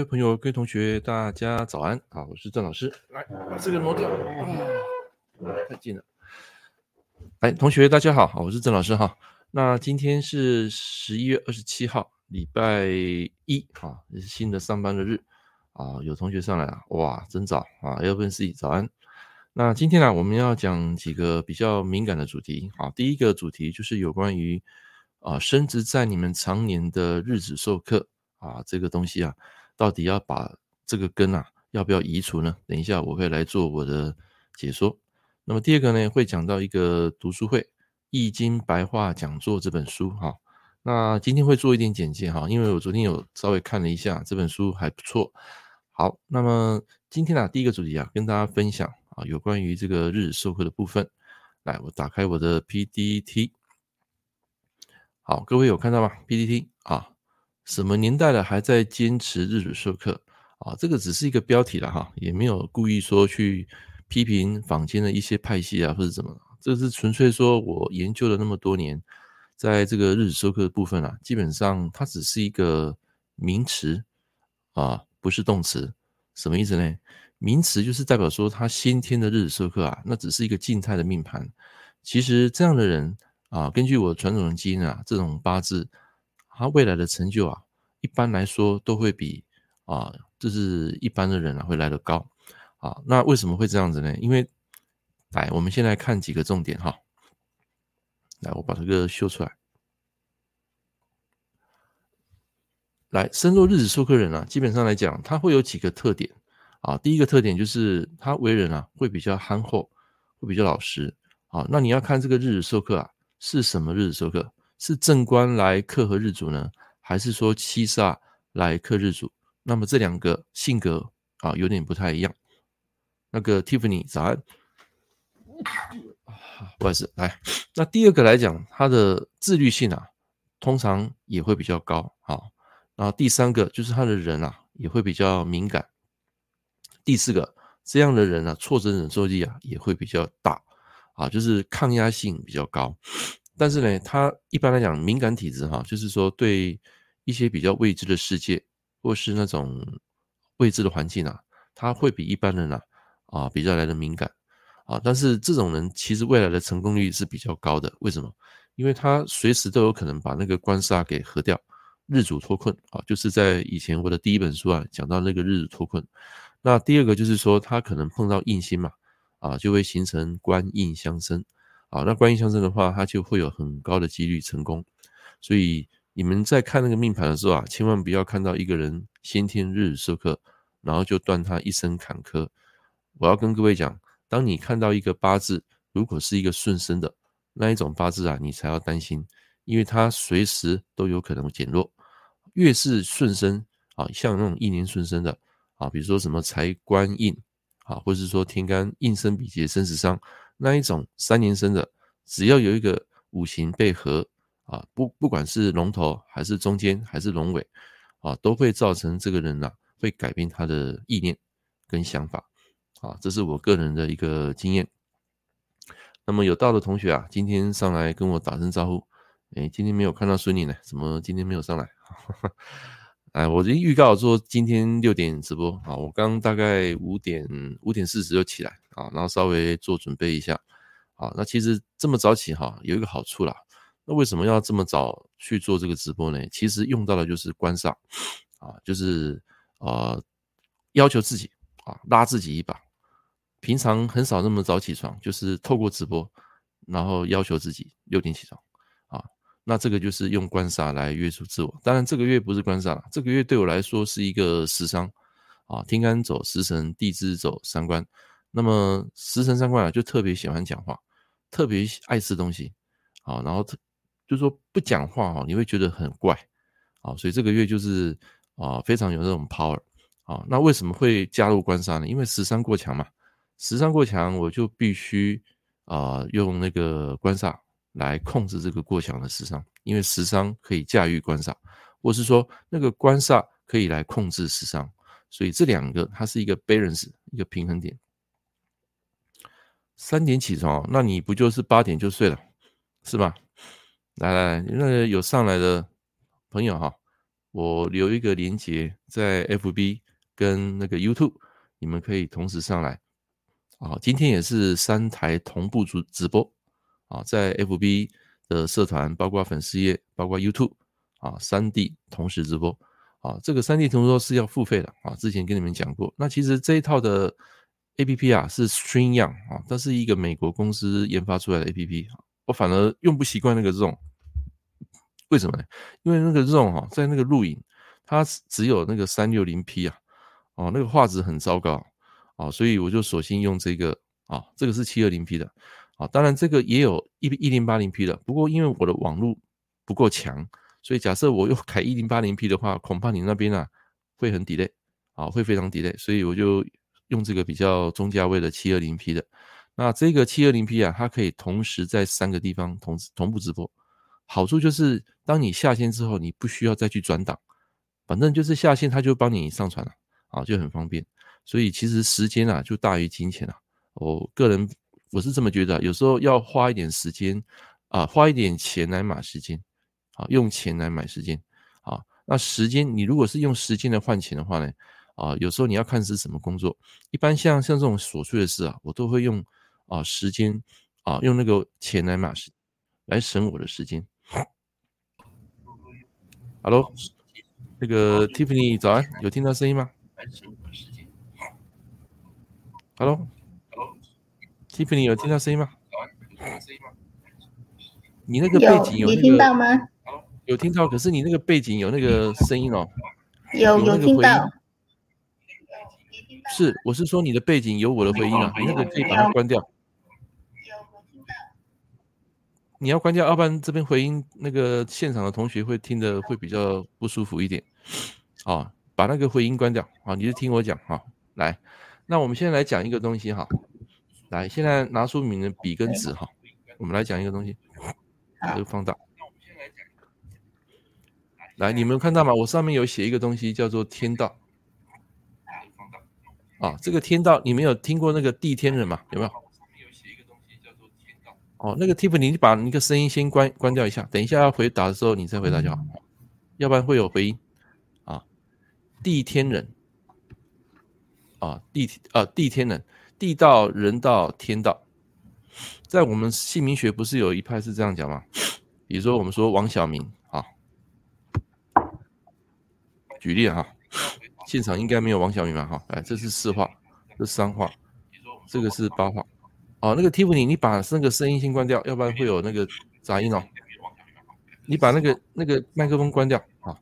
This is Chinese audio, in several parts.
各位朋友、各位同学，大家早安！好，我是郑老师。来，把这个挪掉。啊，太近了。来，同学大家好，好，我是郑老师哈。那今天是十一月二十七号，礼拜一，哈，也是新的上班的日。啊，有同学上来了，哇，真早啊！L4C 早安。那今天呢，我们要讲几个比较敏感的主题。好，第一个主题就是有关于啊，升职在你们常年的日子授课啊，这个东西啊。到底要把这个根啊，要不要移除呢？等一下我会来做我的解说。那么第二个呢，会讲到一个读书会《易经白话讲座》这本书哈。那今天会做一点简介哈，因为我昨天有稍微看了一下这本书还不错。好，那么今天啊，第一个主题啊，跟大家分享啊，有关于这个日授课的部分。来，我打开我的 PPT。好，各位有看到吗？PPT 啊。什么年代了还在坚持日子授课啊？这个只是一个标题了哈，也没有故意说去批评坊间的一些派系啊，或者怎么。这是纯粹说我研究了那么多年，在这个日子授课的部分啊，基本上它只是一个名词啊，不是动词。什么意思呢？名词就是代表说他先天的日子授课啊，那只是一个静态的命盘。其实这样的人啊，根据我传统的基因啊，这种八字。他未来的成就啊，一般来说都会比啊，就是一般的人啊会来得高啊。那为什么会这样子呢？因为来，我们先来看几个重点哈。来，我把这个秀出来。来，深入日子授课人啊，基本上来讲，他会有几个特点啊。第一个特点就是他为人啊会比较憨厚，会比较老实啊。那你要看这个日子授课啊是什么日子授课？是正官来克合日主呢，还是说七煞来克日主？那么这两个性格啊有点不太一样。那个 Tiffany 早安，不好意思，来，那第二个来讲，他的自律性啊，通常也会比较高。好，然后第三个就是他的人啊也会比较敏感。第四个，这样的人啊，挫折忍受力啊也会比较大啊，就是抗压性比较高。但是呢，他一般来讲敏感体质哈，就是说对一些比较未知的世界或是那种未知的环境啊，他会比一般人啊啊比较来的敏感啊。但是这种人其实未来的成功率是比较高的。为什么？因为他随时都有可能把那个官煞给合掉，日主脱困啊。就是在以前我的第一本书啊讲到那个日主脱困。那第二个就是说他可能碰到印星嘛啊，就会形成官印相生。啊，那官印相生的话，它就会有很高的几率成功。所以你们在看那个命盘的时候啊，千万不要看到一个人先天日子授课，然后就断他一生坎坷。我要跟各位讲，当你看到一个八字，如果是一个顺生的那一种八字啊，你才要担心，因为它随时都有可能减弱。越是顺生啊，像那种一年顺生的啊，比如说什么财官印啊，或是说天干印生比劫生食伤。那一种三年生的，只要有一个五行被合啊，不不管是龙头还是中间还是龙尾啊，都会造成这个人呐、啊、会改变他的意念跟想法啊，这是我个人的一个经验。那么有到的同学啊，今天上来跟我打声招呼。哎，今天没有看到孙女呢，怎么今天没有上来？哎，我已经预告说今天六点直播啊，我刚大概五点五点四十就起来。啊，然后稍微做准备一下，啊，那其实这么早起哈，有一个好处啦。那为什么要这么早去做这个直播呢？其实用到的就是官煞，啊，就是呃要求自己啊，拉自己一把。平常很少那么早起床，就是透过直播，然后要求自己六点起床，啊，那这个就是用官煞来约束自我。当然这个月不是官煞，这个月对我来说是一个食伤，啊，天干走食神，地支走三官。那么食神三官啊，就特别喜欢讲话，特别爱吃东西，好，然后就说不讲话哈，你会觉得很怪，啊，所以这个月就是啊非常有那种 power，啊，那为什么会加入官杀呢？因为食伤过强嘛，食伤过强，我就必须啊用那个官杀来控制这个过强的食伤，因为食伤可以驾驭官杀，或是说那个官杀可以来控制食伤，所以这两个它是一个 balance，一个平衡点。三点起床，那你不就是八点就睡了，是吧？来来来，那有上来的朋友哈，我留一个连接在 FB 跟那个 YouTube，你们可以同时上来。啊，今天也是三台同步主直播啊，在 FB 的社团，包括粉丝页，包括 YouTube 啊，三 D 同时直播啊。这个三 D 同时直播是要付费的啊，之前跟你们讲过。那其实这一套的 APP 啊是 Stream Young 啊，它是一个美国公司研发出来的 APP，我反而用不习惯那个 Zoom，为什么呢？因为那个 Zoom 哈，在那个录影，它只有那个三六零 P 啊，哦，那个画质很糟糕。啊，所以我就索性用这个啊，这个是七二零 P 的啊，当然这个也有一一零八零 P 的，不过因为我的网络不够强，所以假设我又开一零八零 P 的话，恐怕你那边啊会很 delay 啊，会非常 delay，所以我就用这个比较中价位的七二零 P 的。那这个七二零 P 啊，它可以同时在三个地方同同步直播，好处就是当你下线之后，你不需要再去转档，反正就是下线它就帮你上传了啊，就很方便。所以其实时间啊就大于金钱啊，我个人我是这么觉得，有时候要花一点时间啊，花一点钱来买时间，啊，用钱来买时间，啊，那时间你如果是用时间来换钱的话呢，啊，有时候你要看是什么工作，一般像像这种琐碎的事啊，我都会用啊时间啊用那个钱来买时，来省我的时间。Hello，那个 Tiffany 早安，有听到声音吗？Hello，Hello，Tiffany 有听到声音吗？你那个背景有那个，你听到吗？有听到，可是你那个背景有那个声音哦。有有听到。是，我是说你的背景有我的回音啊，你那个可以把它关掉。你要关掉，要不然这边回音，那个现场的同学会听的会比较不舒服一点。好，把那个回音关掉。好，你就听我讲哈，来。那我们现在来讲一个东西哈，来，现在拿出你的笔跟纸哈，我们来讲一个东西，这个放大。来，你们看到吗？我上面有写一个东西叫做天道。啊，这个天道，你们有听过那个地天人吗？有没有？哦，那个 Tiffany，你把那个声音先关关掉一下，等一下要回答的时候你再回答就好，要不然会有回音。啊，地天人。啊，地啊，地天人，地道、人道、天道，在我们姓名学不是有一派是这样讲吗？比如说，我们说王小明啊，举例哈，现场应该没有王小明吧？哈，哎，这是四画，这是三画，这个是八画。哦，那个 Tiffany，你把那个声音先关掉，要不然会有那个杂音哦。你把那个那个麦克风关掉啊。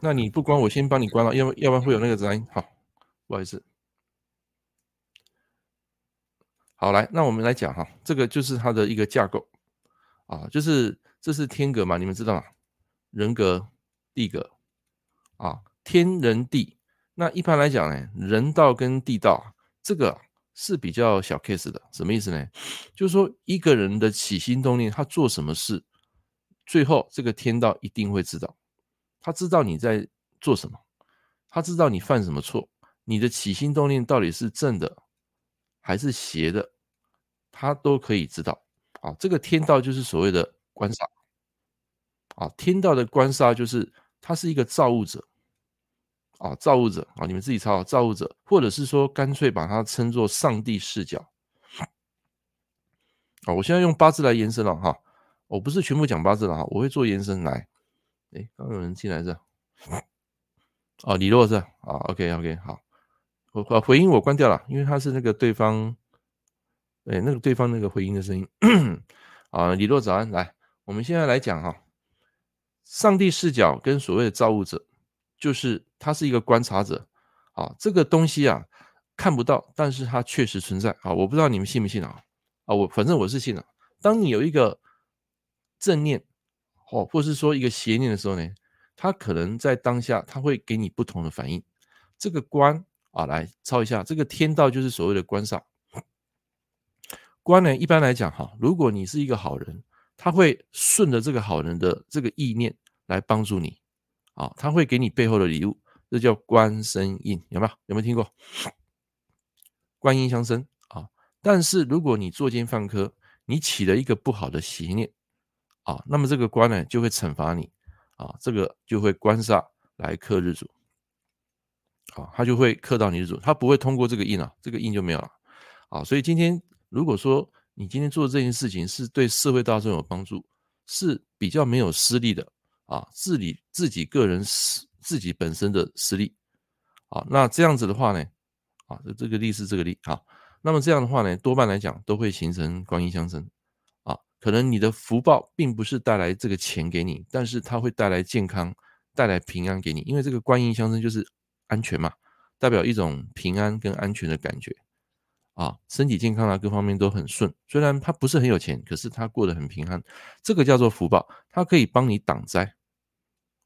那你不关，我先帮你关了，要要不然会有那个杂音。好，不好意思。好，来，那我们来讲哈，这个就是它的一个架构啊，就是这是天格嘛，你们知道吗？人格、地格啊，天人地。那一般来讲呢，人道跟地道这个是比较小 case 的，什么意思呢？就是说一个人的起心动念，他做什么事，最后这个天道一定会知道。他知道你在做什么，他知道你犯什么错，你的起心动念到底是正的还是邪的，他都可以知道。啊，这个天道就是所谓的观察。啊，天道的观察就是他是一个造物者。啊，造物者啊，你们自己抄，造物者，或者是说干脆把它称作上帝视角。啊，我现在用八字来延伸了哈，我不是全部讲八字了哈，我会做延伸来。哎，刚有人进来是？哦，李洛是？啊，OK OK，好，我回音我关掉了，因为他是那个对方，哎，那个对方那个回音的声音。啊，李洛早安，来，我们现在来讲哈，上帝视角跟所谓的造物者，就是他是一个观察者啊，这个东西啊看不到，但是它确实存在啊，我不知道你们信不信啊？啊，我反正我是信的。当你有一个正念。哦，或是说一个邪念的时候呢，他可能在当下他会给你不同的反应。这个观啊，来抄一下，这个天道就是所谓的观煞。观呢，一般来讲哈，如果你是一个好人，他会顺着这个好人的这个意念来帮助你啊，他会给你背后的礼物，这叫官生印，有没有？有没有听过？观音相生啊。但是如果你作奸犯科，你起了一个不好的邪念啊，那么这个官呢就会惩罚你啊，这个就会官煞来克日主，啊，他就会克到你日主，他不会通过这个印啊，这个印就没有了啊。所以今天如果说你今天做的这件事情是对社会大众有帮助，是比较没有私利的啊，自理自己个人私自己本身的私利啊，那这样子的话呢，啊，这个利是这个利啊，那么这样的话呢，多半来讲都会形成官印相生啊。可能你的福报并不是带来这个钱给你，但是它会带来健康、带来平安给你，因为这个官印相生就是安全嘛，代表一种平安跟安全的感觉啊，身体健康啊，各方面都很顺。虽然他不是很有钱，可是他过得很平安，这个叫做福报，它可以帮你挡灾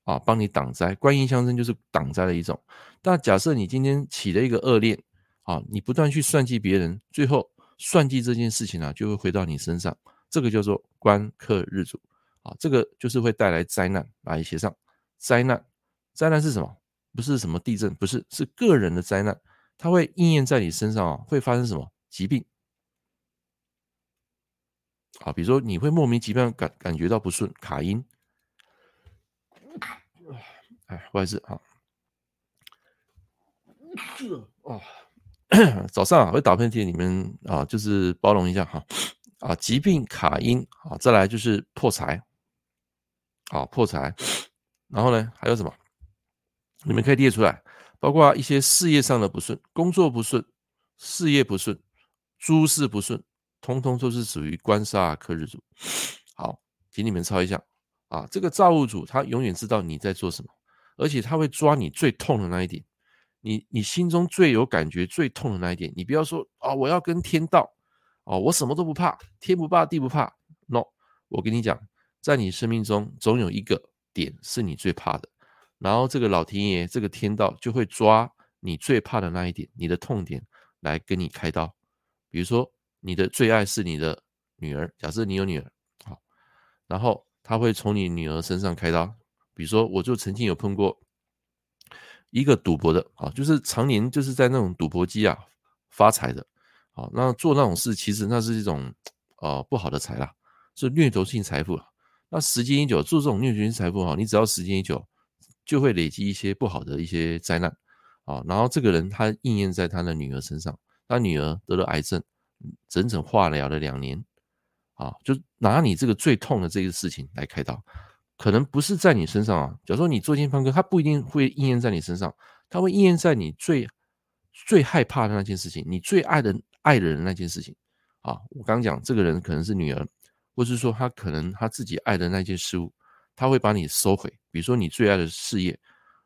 啊，帮你挡灾。观音相生就是挡灾的一种。但假设你今天起了一个恶念啊，你不断去算计别人，最后算计这件事情啊，就会回到你身上。这个叫做官克日主啊，这个就是会带来灾难。来写上灾难，灾难是什么？不是什么地震，不是，是个人的灾难，它会应验在你身上啊，会发生什么疾病啊？比如说你会莫名其妙感感觉到不顺，卡音。哎，不好意思啊。哦，早上啊会打喷嚏，你们啊就是包容一下哈。啊，疾病卡音啊，再来就是破财，啊破财，然后呢还有什么？你们可以列出来，包括一些事业上的不顺，工作不顺，事业不顺，诸事不顺，通通都是属于官杀克日主。好，请你们抄一下啊，这个造物主他永远知道你在做什么，而且他会抓你最痛的那一点，你你心中最有感觉、最痛的那一点，你不要说啊，我要跟天道。哦，我什么都不怕，天不怕地不怕。No，我跟你讲，在你生命中总有一个点是你最怕的，然后这个老天爷、这个天道就会抓你最怕的那一点，你的痛点来跟你开刀。比如说，你的最爱是你的女儿，假设你有女儿，好，然后他会从你女儿身上开刀。比如说，我就曾经有碰过一个赌博的，啊，就是常年就是在那种赌博机啊发财的。好，那做那种事，其实那是一种呃不好的财啦，是掠夺性财富。那时间一久，做这种掠夺性财富哈，你只要时间一久，就会累积一些不好的一些灾难啊。然后这个人他应验在他的女儿身上，他女儿得了癌症，整整化疗了两年啊，就拿你这个最痛的这个事情来开刀，可能不是在你身上啊。假如说你做天方哥，他不一定会应验在你身上，他会应验在你最最害怕的那件事情，你最爱的。爱的人那件事情啊，我刚刚讲这个人可能是女儿，或是说他可能他自己爱的那件事物，他会把你收回。比如说你最爱的事业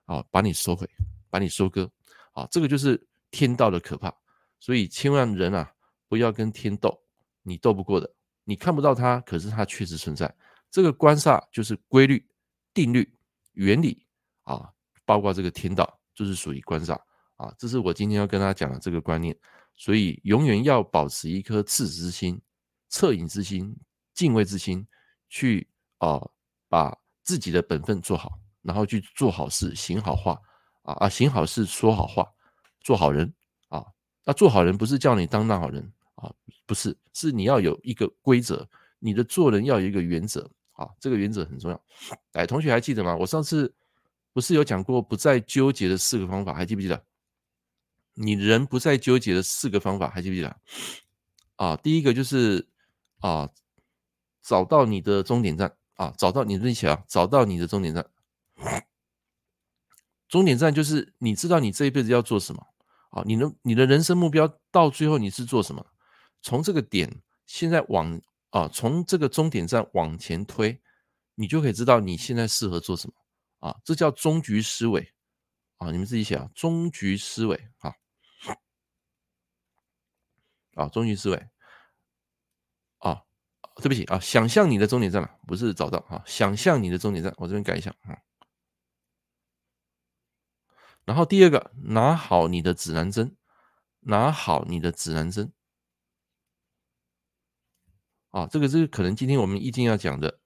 啊，把你收回，把你收割啊，这个就是天道的可怕。所以千万人啊，不要跟天斗，你斗不过的。你看不到它，可是它确实存在。这个官煞就是规律、定律、原理啊，包括这个天道就是属于官煞啊。这是我今天要跟大家讲的这个观念。所以，永远要保持一颗赤子之心、恻隐之心、敬畏之心，去啊、把自己的本分做好，然后去做好事、行好话啊啊，行好事、说好话、做好人啊。那做好人不是叫你当那好人啊，不是，是你要有一个规则，你的做人要有一个原则啊，这个原则很重要。哎，同学还记得吗？我上次不是有讲过不再纠结的四个方法，还记不记得？你人不再纠结的四个方法，还记不记得？啊，第一个就是啊，找到你的终点站啊，找到你的一起啊，找到你的终点站。终点站就是你知道你这一辈子要做什么啊，你的你的人生目标到最后你是做什么？从这个点现在往啊，从这个终点站往前推，你就可以知道你现在适合做什么啊，这叫终局思维啊，你们自己写啊，终局思维啊。啊，终局思维，对不起啊，想象你的终点站了，不是找到啊，想象你的终点站，我这边改一下啊。然后第二个，拿好你的指南针，拿好你的指南针。啊，这个是可能今天我们一定要讲的。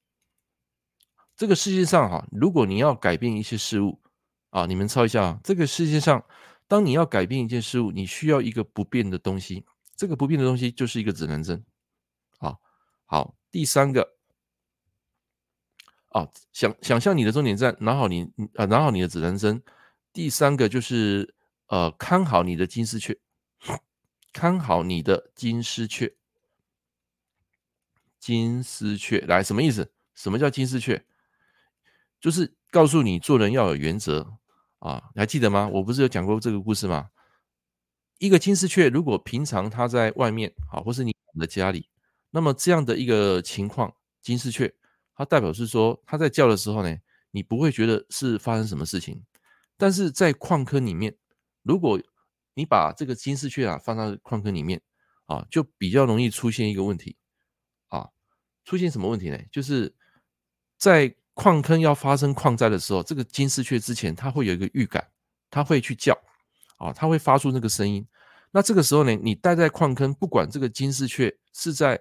这个世界上哈，如果你要改变一些事物啊，你们抄一下啊，这个世界上，当你要改变一件事物，你需要一个不变的东西。这个不变的东西就是一个指南针，好，第三个，啊，想想象你的终点站，拿好你啊，拿好你的指南针。第三个就是呃，看好你的金丝雀，看好你的金丝雀。金丝雀来什么意思？什么叫金丝雀？就是告诉你做人要有原则啊，你还记得吗？我不是有讲过这个故事吗？一个金丝雀如果平常它在外面啊，或是你的家里，那么这样的一个情况，金丝雀它代表是说它在叫的时候呢，你不会觉得是发生什么事情，但是在矿坑里面，如果你把这个金丝雀啊放到矿坑里面啊，就比较容易出现一个问题。啊出现什么问题呢？就是在矿坑要发生矿灾的时候，这个金丝雀之前它会有一个预感，它会去叫，啊，它会发出那个声音。那这个时候呢，你待在矿坑，不管这个金丝雀是在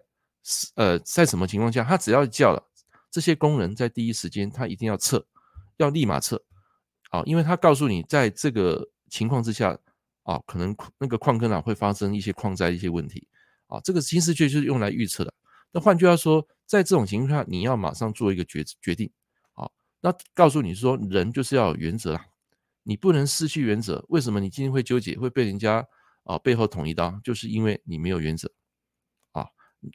呃在什么情况下，它只要叫了，这些工人在第一时间他一定要撤，要立马撤，啊，因为他告诉你，在这个情况之下，啊，可能那个矿坑啊会发生一些矿灾一些问题，啊，这个金丝雀就是用来预测的。那换句话说，在这种情况下，你要马上做一个决决定，啊，那告诉你说，人就是要有原则啦，你不能失去原则。为什么你今天会纠结，会被人家啊背后捅一刀？就是因为你没有原则，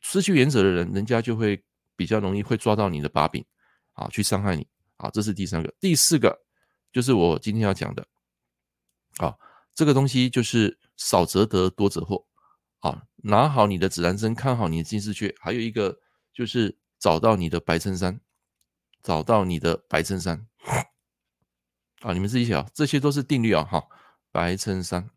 失去原则的人，人家就会比较容易会抓到你的把柄啊，去伤害你啊。这是第三个，第四个就是我今天要讲的，啊，这个东西就是少则得，多则祸。啊，拿好你的指南针，看好你的金丝雀，还有一个就是找到你的白衬衫，找到你的白衬衫。啊，你们自己写啊，这些都是定律啊。哈，白衬衫。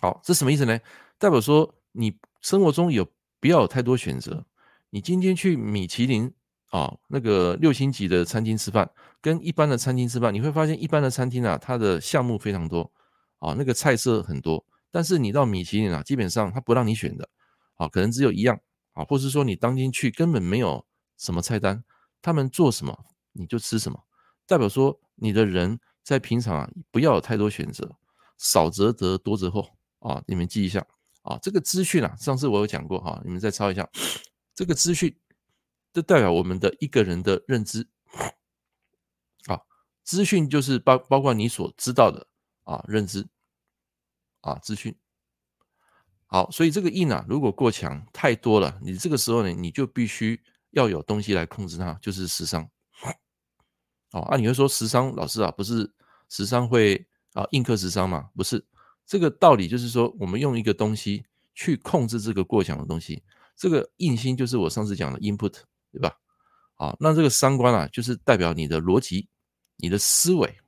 好，这什么意思呢？代表说你生活中有不要有太多选择。你今天去米其林啊，那个六星级的餐厅吃饭，跟一般的餐厅吃饭，你会发现一般的餐厅啊，它的项目非常多啊，那个菜色很多。但是你到米其林啊，基本上他不让你选的，啊，可能只有一样，啊，或是说你当天去根本没有什么菜单，他们做什么你就吃什么，代表说你的人在平常啊不要有太多选择，少则得，多则祸啊，你们记一下啊，这个资讯啊，上次我有讲过哈，你们再抄一下，这个资讯，就代表我们的一个人的认知，啊，资讯就是包包括你所知道的啊认知。啊，资讯好，所以这个印啊，如果过强太多了，你这个时候呢，你就必须要有东西来控制它，就是食伤。哦，啊，你会说食伤老师啊，不是食伤会啊印克食伤吗？不是，这个道理就是说，我们用一个东西去控制这个过强的东西，这个硬心就是我上次讲的 input，对吧？啊，那这个三观啊，就是代表你的逻辑、你的思维、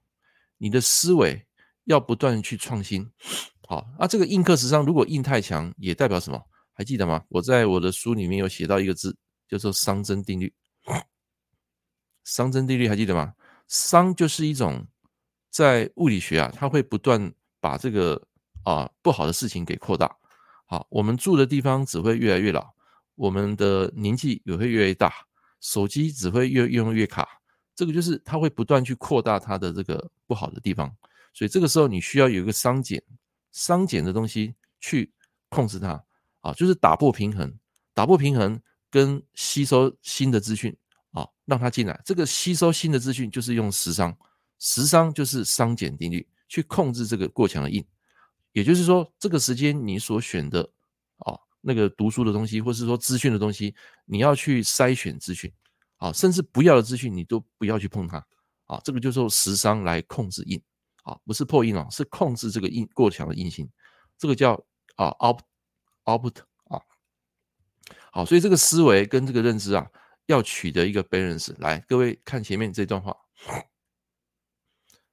你的思维要不断去创新。好，那这个印克食伤如果硬太强，也代表什么？还记得吗？我在我的书里面有写到一个字，叫做熵增定律。熵增定律还记得吗？熵就是一种在物理学啊，它会不断把这个啊不好的事情给扩大。好，我们住的地方只会越来越老，我们的年纪也会越来越大，手机只会越用越卡。这个就是它会不断去扩大它的这个不好的地方，所以这个时候你需要有一个熵减。熵减的东西去控制它啊，就是打破平衡，打破平衡跟吸收新的资讯啊，让它进来。这个吸收新的资讯就是用食伤，食伤就是熵减定律去控制这个过强的印。也就是说，这个时间你所选的啊，那个读书的东西，或是说资讯的东西，你要去筛选资讯啊，甚至不要的资讯你都不要去碰它啊。这个就是时商来控制印。啊，不是破印哦，是控制这个印过强的印性，这个叫啊 out out 啊。好，所以这个思维跟这个认知啊，要取得一个 balance。来，各位看前面这段话，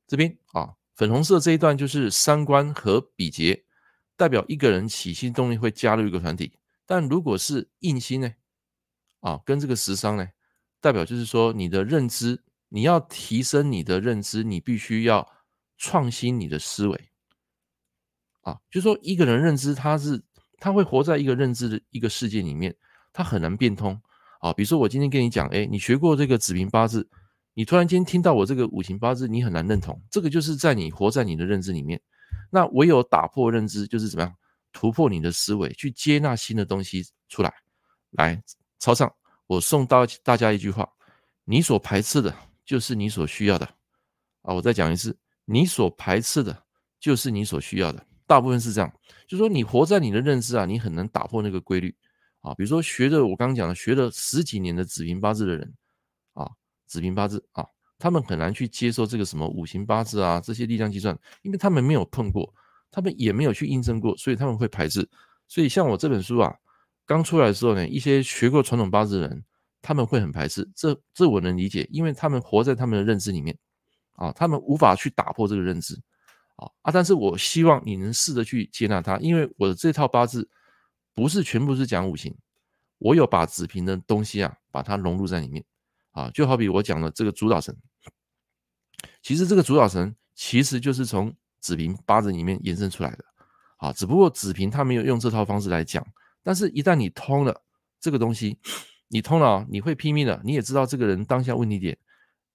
这边啊，粉红色这一段就是三观和比劫，代表一个人起心动念会加入一个团体。但如果是印星呢，啊，跟这个食伤呢，代表就是说你的认知，你要提升你的认知，你必须要。创新你的思维啊，就是说一个人认知，他是他会活在一个认知的一个世界里面，他很难变通啊。比如说我今天跟你讲，哎，你学过这个子平八字，你突然间听到我这个五行八字，你很难认同。这个就是在你活在你的认知里面，那唯有打破认知，就是怎么样突破你的思维，去接纳新的东西出来。来，超上我送到大家一句话：你所排斥的，就是你所需要的。啊，我再讲一次，你所排斥的，就是你所需要的。大部分是这样，就是说你活在你的认知啊，你很难打破那个规律啊。比如说学的我刚刚讲的，学了十几年的子平八字的人，子平八字啊，他们很难去接受这个什么五行八字啊，这些力量计算，因为他们没有碰过，他们也没有去印证过，所以他们会排斥。所以像我这本书啊，刚出来的时候呢，一些学过传统八字的人，他们会很排斥。这这我能理解，因为他们活在他们的认知里面啊，他们无法去打破这个认知。啊啊！但是我希望你能试着去接纳它，因为我的这套八字不是全部是讲五行，我有把子平的东西啊，把它融入在里面啊。就好比我讲的这个主导神，其实这个主导神其实就是从子平八字里面延伸出来的啊。只不过子平他没有用这套方式来讲，但是一旦你通了这个东西，你通了，你会拼命的，你也知道这个人当下问题点，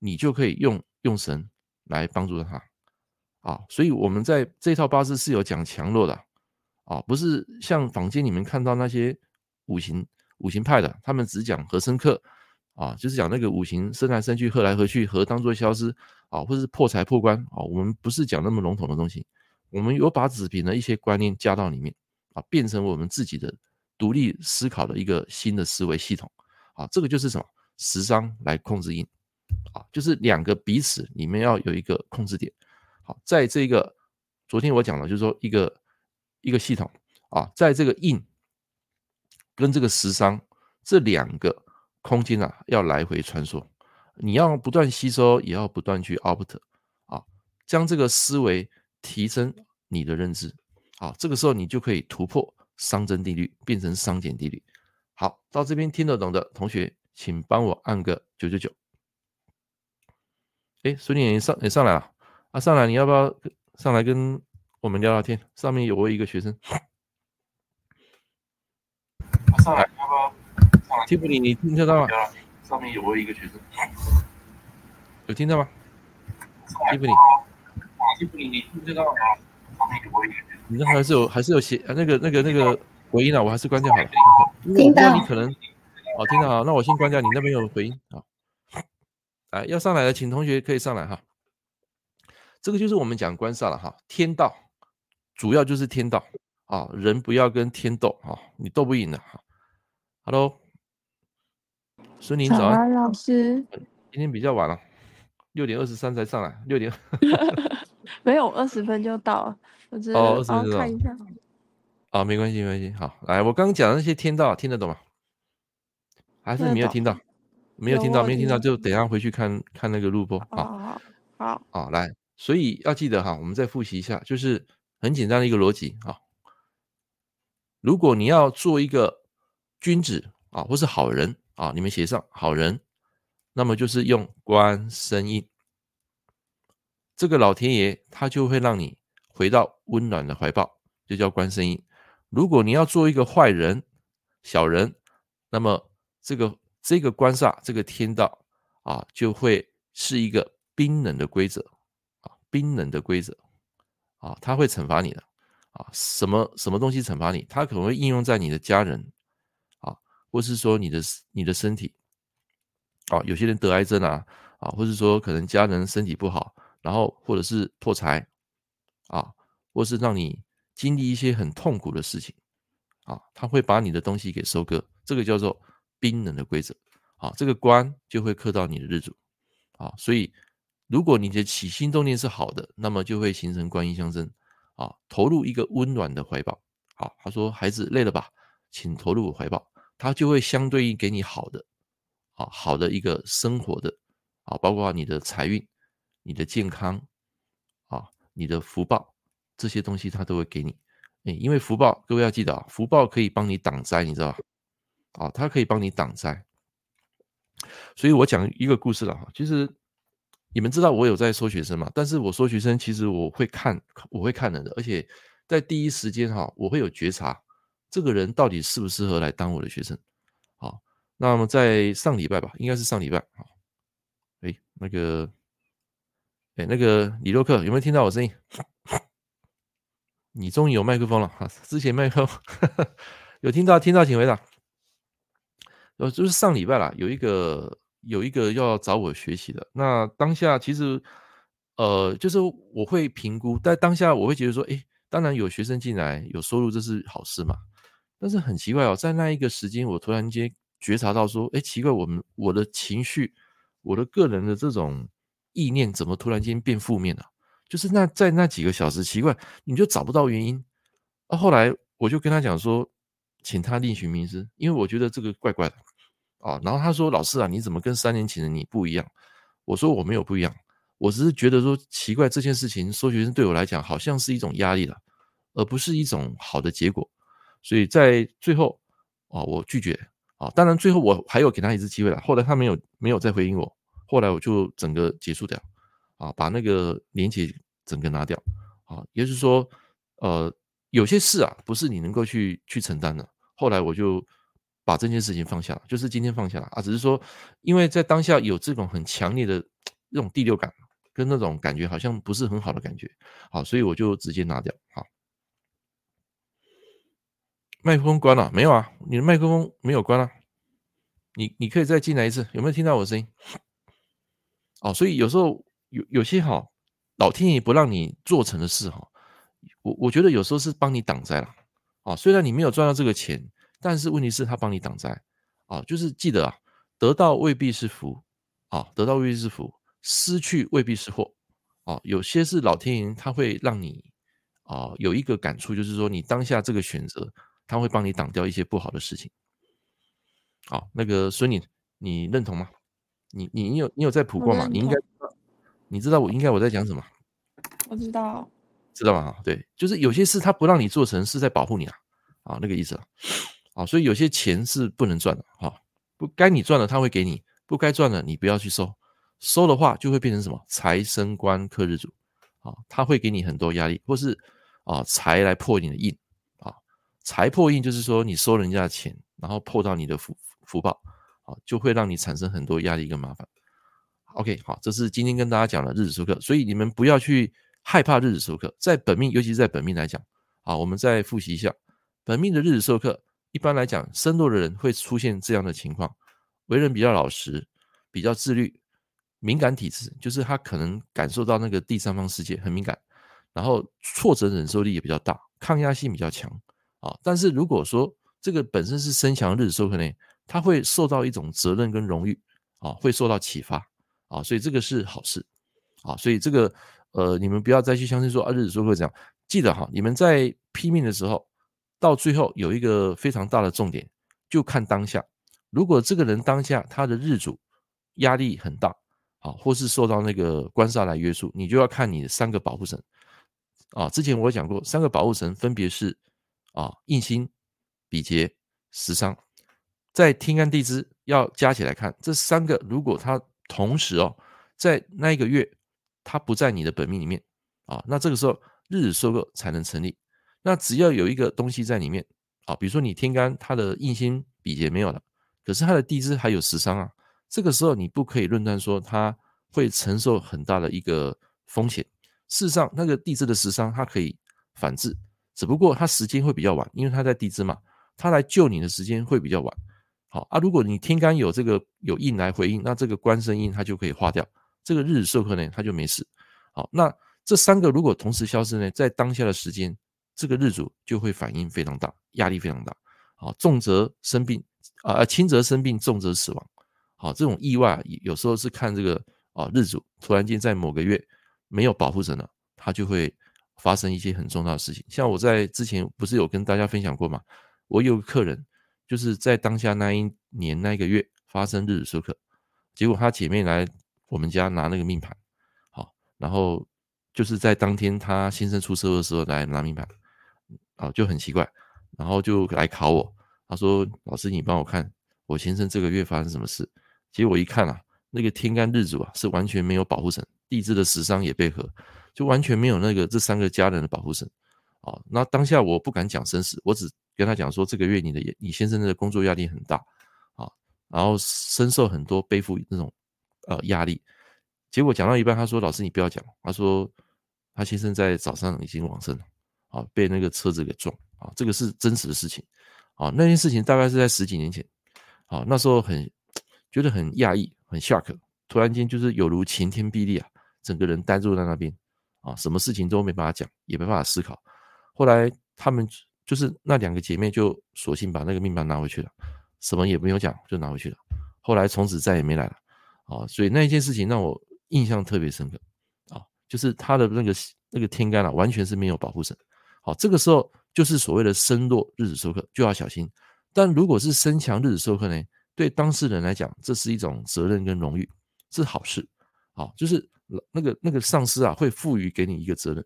你就可以用用神来帮助他。啊，所以我们在这套八字是有讲强弱的，啊，不是像坊间你们看到那些五行五行派的，他们只讲合生克，啊，就是讲那个五行生来生去，合来合去，合当做消失，啊，或是破财破官，啊，我们不是讲那么笼统的东西，我们有把子平的一些观念加到里面，啊，变成我们自己的独立思考的一个新的思维系统，啊，这个就是什么食伤来控制印，啊，就是两个彼此里面要有一个控制点。好，在这个昨天我讲了，就是说一个一个系统啊，在这个印跟这个食伤这两个空间啊，要来回穿梭，你要不断吸收，也要不断去 output 啊，将这个思维提升你的认知，啊，这个时候你就可以突破熵增定律，变成熵减定律。好，到这边听得懂的同学，请帮我按个九九九。哎，孙女，你上你上来了。啊，上来，你要不要上来跟我们聊聊天？上面有我一个学生。啊，上来，要不要？听不你，你听得到吗？上面有我一个学生。有听到吗？听不你？听不你，你听得到吗？上面有我一个学生。你这还是有，还是有写啊？那个、那个、那个回音啊，我还是关掉好了。听到。你可能哦，听到啊，那我先关掉，你那边有回音啊。来，要上来的请同学可以上来哈。这个就是我们讲官煞了哈，天道主要就是天道啊，人不要跟天斗啊，你斗不赢的哈。Hello，孙宁早安，老师，今天比较晚了，六点二十三才上来，六点 没有二十分就到了，我只是哦，二十分钟看一下。啊，没关系，没关系。好，来，我刚刚讲的那些天道听得懂吗？还是没有听到？没有听到，没有听到，就等一下回去看看那个录播。好好好，好，来。所以要记得哈，我们再复习一下，就是很简单的一个逻辑啊。如果你要做一个君子啊，或是好人啊，你们写上好人，那么就是用官生印，这个老天爷他就会让你回到温暖的怀抱，就叫官生印。如果你要做一个坏人、小人，那么这个这个官煞、这个天道啊，就会是一个冰冷的规则啊。冰冷的规则啊，他会惩罚你的啊，什么什么东西惩罚你？他可能会应用在你的家人，或是说你的你的身体啊，有些人得癌症啊啊，或是说可能家人身体不好，然后或者是破财啊，或是让你经历一些很痛苦的事情啊，他会把你的东西给收割，这个叫做冰冷的规则啊，这个官就会克到你的日主啊，所以。如果你的起心动念是好的，那么就会形成观音相生，啊，投入一个温暖的怀抱。好，他说孩子累了吧，请投入我怀抱，他就会相对应给你好的，啊，好的一个生活的，啊，包括你的财运、你的健康，啊，你的福报这些东西他都会给你。诶，因为福报，各位要记得啊，福报可以帮你挡灾，你知道吧？啊，它可以帮你挡灾。所以我讲一个故事了哈，其实。你们知道我有在收学生吗？但是我收学生，其实我会看，我会看人的，而且在第一时间哈，我会有觉察，这个人到底适不适合来当我的学生。好，那么在上礼拜吧，应该是上礼拜。好，哎，那个，哎，那个李洛克有没有听到我声音？你终于有麦克风了哈，之前麦克风 有听到，听到请回答。呃，就是上礼拜啦，有一个有一个要找我学习的，那当下其实呃，就是我会评估，但当下我会觉得说，诶，当然有学生进来有收入，这是好事嘛。但是很奇怪哦，在那一个时间，我突然间觉察到说，诶，奇怪，我们我的情绪，我的个人的这种意念，怎么突然间变负面了？就是那在那几个小时，奇怪，你就找不到原因。啊，后来我就跟他讲说，请他另寻名师，因为我觉得这个怪怪的啊。然后他说：“老师啊，你怎么跟三年前的你不一样？”我说：“我没有不一样，我只是觉得说奇怪，这件事情收学生对我来讲好像是一种压力了，而不是一种好的结果。所以在最后啊，我拒绝啊。当然最后我还有给他一次机会了，后来他没有没有再回应我，后来我就整个结束掉。”啊，把那个连接整个拿掉，啊，也就是说，呃，有些事啊，不是你能够去去承担的。后来我就把这件事情放下了，就是今天放下了啊，只是说，因为在当下有这种很强烈的这种第六感，跟那种感觉好像不是很好的感觉，好，所以我就直接拿掉。好，麦克风关了没有啊？你的麦克风没有关啊？你你可以再进来一次，有没有听到我的声音？哦，所以有时候。有有些哈，老天爷不让你做成的事哈，我我觉得有时候是帮你挡灾了啊。虽然你没有赚到这个钱，但是问题是他帮你挡灾啊。就是记得啊，得到未必是福啊，得到未必是福，失去未必是祸啊。有些是老天爷他会让你啊有一个感触，就是说你当下这个选择，他会帮你挡掉一些不好的事情。好，那个孙女，你认同吗？你你你有你有在卜过吗？你应该。你知道我应该我在讲什么？我知道，知道吗？对，就是有些事他不让你做成，是在保护你啊，啊，那个意思啊，啊，所以有些钱是不能赚的，哈，不该你赚的他会给你，不该赚的你不要去收，收的话就会变成什么财生官克日主，啊，他会给你很多压力，或是啊财来破你的印，啊，财破印就是说你收人家的钱，然后破到你的福福报，啊，就会让你产生很多压力跟麻烦。OK，好，这是今天跟大家讲的日子授课，所以你们不要去害怕日子授课。在本命，尤其是在本命来讲，啊，我们再复习一下本命的日子授课。一般来讲，身弱的人会出现这样的情况：为人比较老实，比较自律，敏感体质，就是他可能感受到那个第三方世界很敏感，然后挫折忍受力也比较大，抗压性比较强啊。但是如果说这个本身是身强日子收课呢，他会受到一种责任跟荣誉啊，会受到启发。啊，所以这个是好事，啊，所以这个呃，你们不要再去相信说啊，日子收课这样。记得哈，你们在拼命的时候，到最后有一个非常大的重点，就看当下。如果这个人当下他的日主压力很大，啊，或是受到那个官煞来约束，你就要看你的三个保护神。啊，之前我讲过，三个保护神分别是啊，印星、比劫、食伤，在天干地支要加起来看，这三个如果它。同时哦，在那一个月，它不在你的本命里面啊，那这个时候日子收购才能成立。那只要有一个东西在里面啊，比如说你天干它的印星比劫没有了，可是它的地支还有食伤啊，这个时候你不可以论断说它会承受很大的一个风险。事实上，那个地支的食伤它可以反制，只不过它时间会比较晚，因为它在地支嘛，它来救你的时间会比较晚。好啊，如果你天干有这个有印来回应，那这个官生印它就可以化掉，这个日子受克呢，它就没事。好，那这三个如果同时消失呢，在当下的时间，这个日主就会反应非常大，压力非常大。好，重则生病啊，轻则生病，重则死亡。好，这种意外有时候是看这个啊日主突然间在某个月没有保护神了，它就会发生一些很重要的事情。像我在之前不是有跟大家分享过吗？我有个客人。就是在当下那一年那一个月发生日子收课，结果他姐妹来我们家拿那个命盘，好，然后就是在当天他先生出车祸的时候来拿命盘，啊，就很奇怪，然后就来考我，他说：“老师，你帮我看我先生这个月发生什么事？”结果我一看啊，那个天干日主啊是完全没有保护神，地支的食伤也被合，就完全没有那个这三个家人的保护神，啊，那当下我不敢讲生死，我只。跟他讲说，这个月你的你先生的工作压力很大啊，然后深受很多背负那种呃压力。结果讲到一半，他说：“老师，你不要讲。”他说他先生在早上已经往生了啊，被那个车子给撞啊，这个是真实的事情啊。那件事情大概是在十几年前啊，那时候很觉得很讶异，很 shock，突然间就是有如晴天霹雳啊，整个人呆住在那边啊，什么事情都没办法讲，也没办法思考。后来他们就是那两个姐妹就索性把那个命盘拿回去了，什么也没有讲就拿回去了。后来从此再也没来了啊，所以那一件事情让我印象特别深刻啊，就是他的那个那个天干啊，完全是没有保护神。好，这个时候就是所谓的身弱日子受克就要小心。但如果是身强日子受克呢？对当事人来讲，这是一种责任跟荣誉，是好事。好，就是那个那个上司啊，会赋予给你一个责任，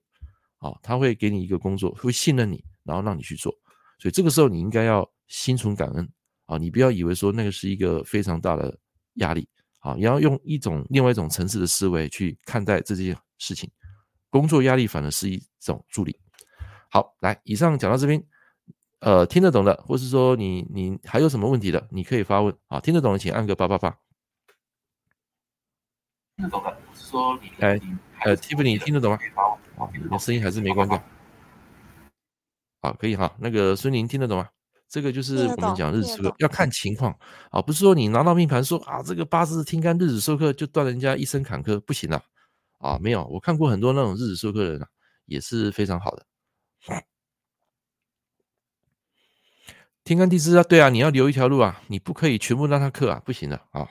啊，他会给你一个工作，会信任你，然后让你去做。所以这个时候你应该要心存感恩啊，你不要以为说那个是一个非常大的压力，啊，你要用一种另外一种层次的思维去看待这件事情。工作压力反而是一种助力。好，来，以上讲到这边。呃，听得懂的，或是说你你还有什么问题的，你可以发问啊。听得懂的，请按个八八八。听得懂的，是说你哎，呃，Tiffany 听得懂吗？啊，你的声音还是没关掉。好，可以哈。那个孙宁听得懂吗？这个就是我们讲日子要看情况啊，不是说你拿到命盘说啊，这个八字天干日子授课就断人家一生坎坷，不行啊。啊，没有，我看过很多那种日子授课的人啊，也是非常好的。天干地支啊，对啊，你要留一条路啊，你不可以全部让他克啊，不行的啊啊，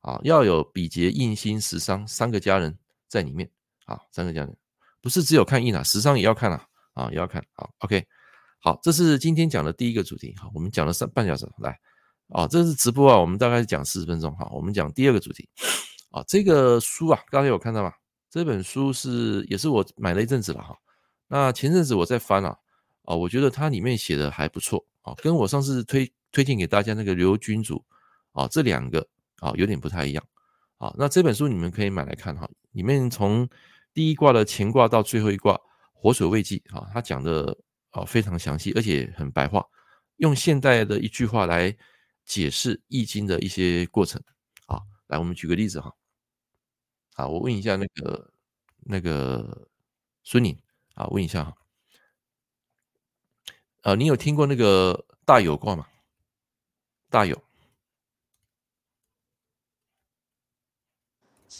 啊要有比劫、印星、食伤三个家人在里面啊，三个家人不是只有看印啊，食伤也要看啊啊，也要看好，OK，好，这是今天讲的第一个主题，好，我们讲了三半小时，来啊，这是直播啊，我们大概讲四十分钟，好，我们讲第二个主题啊，这个书啊，刚才有看到吗？这本书是也是我买了一阵子了哈，那前阵子我在翻啊，啊，我觉得它里面写的还不错。啊，跟我上次推推荐给大家那个刘君主啊，这两个啊有点不太一样啊。那这本书你们可以买来看哈，里面从第一卦的乾卦到最后一卦火水未济啊，他讲的啊非常详细，而且很白话，用现代的一句话来解释易经的一些过程啊。来，我们举个例子哈，啊，我问一下那个那个孙宁啊，问一下哈。呃，你有听过那个大有卦吗？大有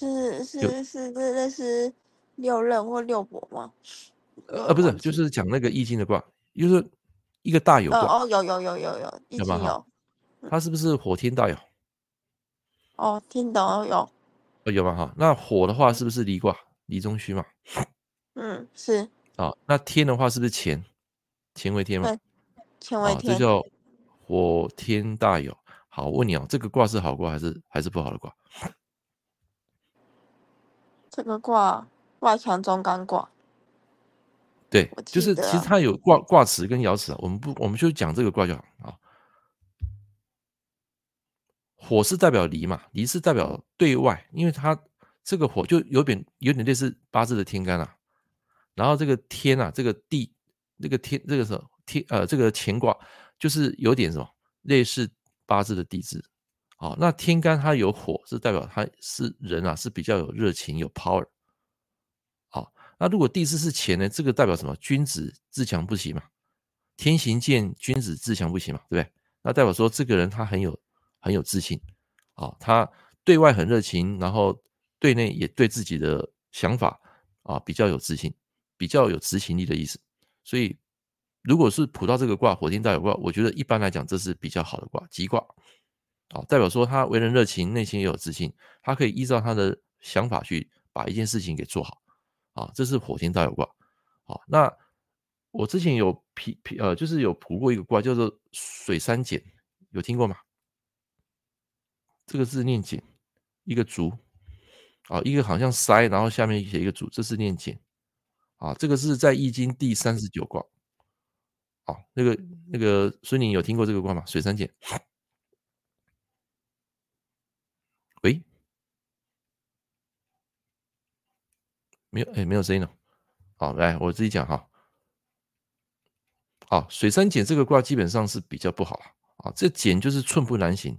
是是是是那是六壬或六伯吗？呃，不是，就是讲那个易经的卦，就是一个大有卦。哦，有有有有有，易经有，有。它是不是火天大有？哦，听懂有。哦，有吗？哈，那火的话是不是离卦？离中虚嘛？嗯，是。啊，那天的话是不是乾？乾为天嘛，乾为天，这叫火天大有。好，我问你哦，这个卦是好卦还是还是不好的卦？这个卦外强中干卦。对，就是其实它有卦卦辞跟爻辞，我们不，我们就讲这个卦就好啊。火是代表离嘛，离是代表对外，因为它这个火就有点有点类似八字的天干啊。然后这个天啊，这个地。这个天，这个时候天，呃，这个乾卦就是有点什么类似八字的地支，好，那天干它有火，是代表他是人啊，是比较有热情、有 power，好，那如果地支是干呢，这个代表什么？君子自强不息嘛，天行健，君子自强不息嘛，对不对？那代表说这个人他很有很有自信，啊，他对外很热情，然后对内也对自己的想法啊比较有自信，比较有执行力的意思。所以，如果是卜到这个卦，火天大有卦，我觉得一般来讲，这是比较好的卦，吉卦，啊，代表说他为人热情，内心也有自信，他可以依照他的想法去把一件事情给做好，啊，这是火天大有卦，好，那我之前有批批呃，就是有卜过一个卦，叫做水山蹇，有听过吗？这个字念蹇，一个竹，啊，一个好像塞，然后下面写一个竹，这是念蹇。啊，这个是在《易经》第三十九卦。啊，那个那个孙宁有听过这个卦吗？水山蹇。喂，没有，哎，没有声音了。好，来，我自己讲哈。啊，水山蹇这个卦基本上是比较不好啊。这蹇就是寸步难行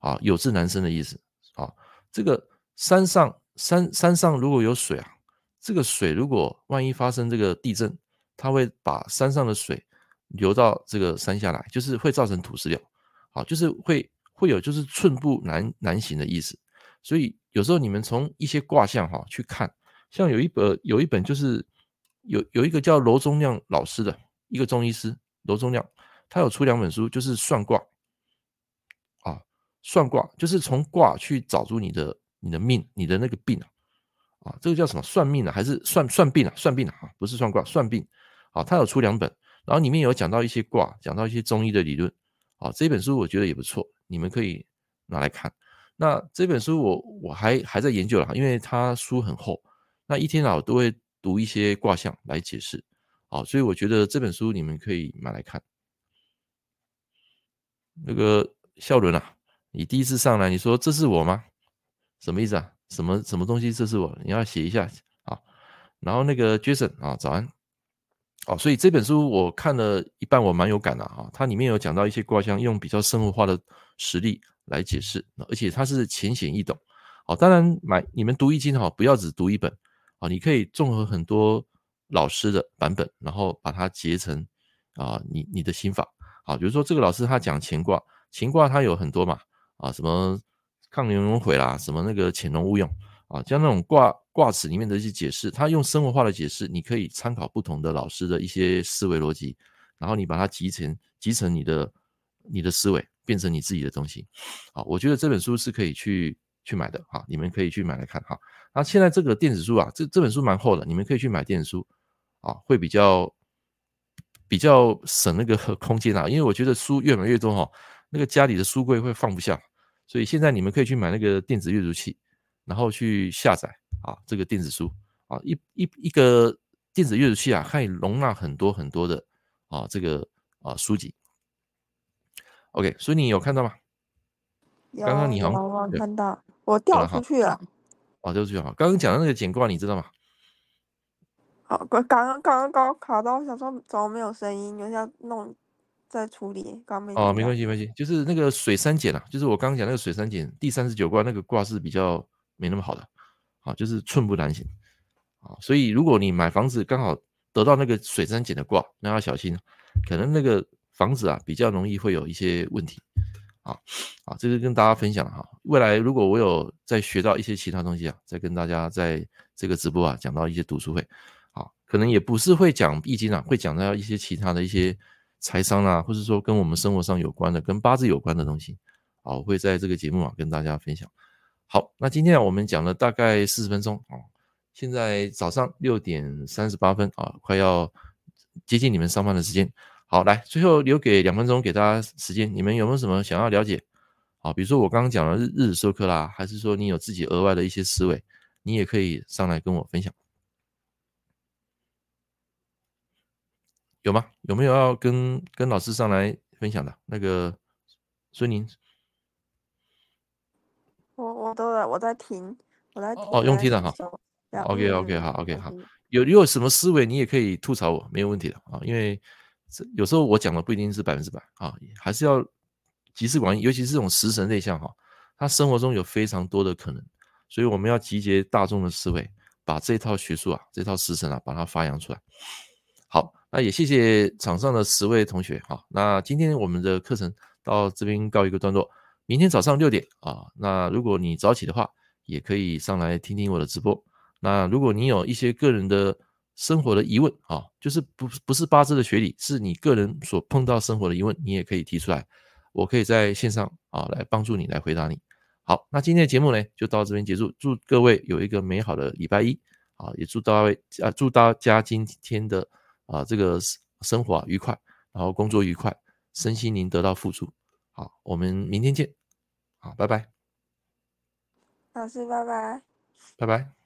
啊，有志难伸的意思啊。这个山上山山上如果有水啊。这个水如果万一发生这个地震，它会把山上的水流到这个山下来，就是会造成土石流，好，就是会会有就是寸步难难行的意思。所以有时候你们从一些卦象哈去看，像有一本有一本就是有有一个叫罗宗亮老师的一个中医师罗宗亮，他有出两本书，就是算卦啊，算卦就是从卦去找出你的你的命，你的那个病啊，啊，这个叫什么算命啊，还是算算病啊？算病啊，不是算卦，算病啊。他有出两本，然后里面有讲到一些卦，讲到一些中医的理论啊。这本书我觉得也不错，你们可以拿来看。那这本书我我还还在研究了，因为它书很厚，那一天啊我都会读一些卦象来解释，哦，所以我觉得这本书你们可以买来看。那个孝伦啊，你第一次上来，你说这是我吗？什么意思啊？什么什么东西？这是我？你要写一下啊。然后那个 Jason 啊，早安。哦，所以这本书我看了一半，我蛮有感的啊。它里面有讲到一些卦象，用比较生活化的实例。来解释，而且它是浅显易懂。好，当然买你们读易经哈，不要只读一本啊，你可以综合很多老师的版本，然后把它结成啊，你你的心法啊。比如说这个老师他讲乾卦，乾卦它有很多嘛啊，什么亢龙有悔啦，什么那个潜龙勿用啊，像那种卦卦辞里面的一些解释，他用生活化的解释，你可以参考不同的老师的一些思维逻辑，然后你把它集成集成你的你的思维。变成你自己的东西，好，我觉得这本书是可以去去买的，好，你们可以去买来看，哈。那现在这个电子书啊，这这本书蛮厚的，你们可以去买电子书，啊，会比较比较省那个 空间啊，因为我觉得书越买越多哈，那个家里的书柜会放不下，所以现在你们可以去买那个电子阅读器，然后去下载啊这个电子书啊，一一一个电子阅读器啊，可以容纳很多很多的啊这个啊书籍。OK，所以你有看到吗？刚刚你好像我看到，我掉出去了。哦，掉出去了。刚刚讲的那个简卦，你知道吗？好，刚刚刚刚刚卡到，我想说怎么没有声音？有点弄再处理。刚没。哦，没关系，没关系。就是那个水三简啊，就是我刚刚讲那个水三简第三十九卦那个卦是比较没那么好的，啊，就是寸步难行啊。所以如果你买房子刚好得到那个水三简的卦，那要小心，可能那个。房子啊，比较容易会有一些问题，啊啊，这个跟大家分享哈。未来如果我有再学到一些其他东西啊，再跟大家在这个直播啊讲到一些读书会，啊，可能也不是会讲易经啊，会讲到一些其他的一些财商啊，或者说跟我们生活上有关的、跟八字有关的东西，啊，我会在这个节目啊跟大家分享。好，那今天啊我们讲了大概四十分钟啊，现在早上六点三十八分啊，快要接近你们上班的时间。好，来，最后留给两分钟给大家时间，你们有没有什么想要了解？好，比如说我刚刚讲的日日子收课啦，还是说你有自己额外的一些思维，你也可以上来跟我分享，有吗？有没有要跟跟老师上来分享的？那个孙宁，我我都在我在听，我在听哦，用听的哈。OK OK 好 OK 好，有你有什么思维，你也可以吐槽我，没有问题的啊，因为。有时候我讲的不一定是百分之百啊，还是要集思广益，尤其是这种食神类象哈，他生活中有非常多的可能，所以我们要集结大众的思维，把这套学术啊，这套食神啊，把它发扬出来。好，那也谢谢场上的十位同学哈，那今天我们的课程到这边告一个段落，明天早上六点啊，那如果你早起的话，也可以上来听听我的直播。那如果你有一些个人的，生活的疑问啊，就是不不是八字的学理，是你个人所碰到生活的疑问，你也可以提出来，我可以在线上啊来帮助你来回答你。好，那今天的节目呢就到这边结束，祝各位有一个美好的礼拜一啊，也祝大位啊祝大家今天的啊这个生活啊愉快，然后工作愉快，身心灵得到富足。好，我们明天见，好，拜拜，老师拜拜，拜拜。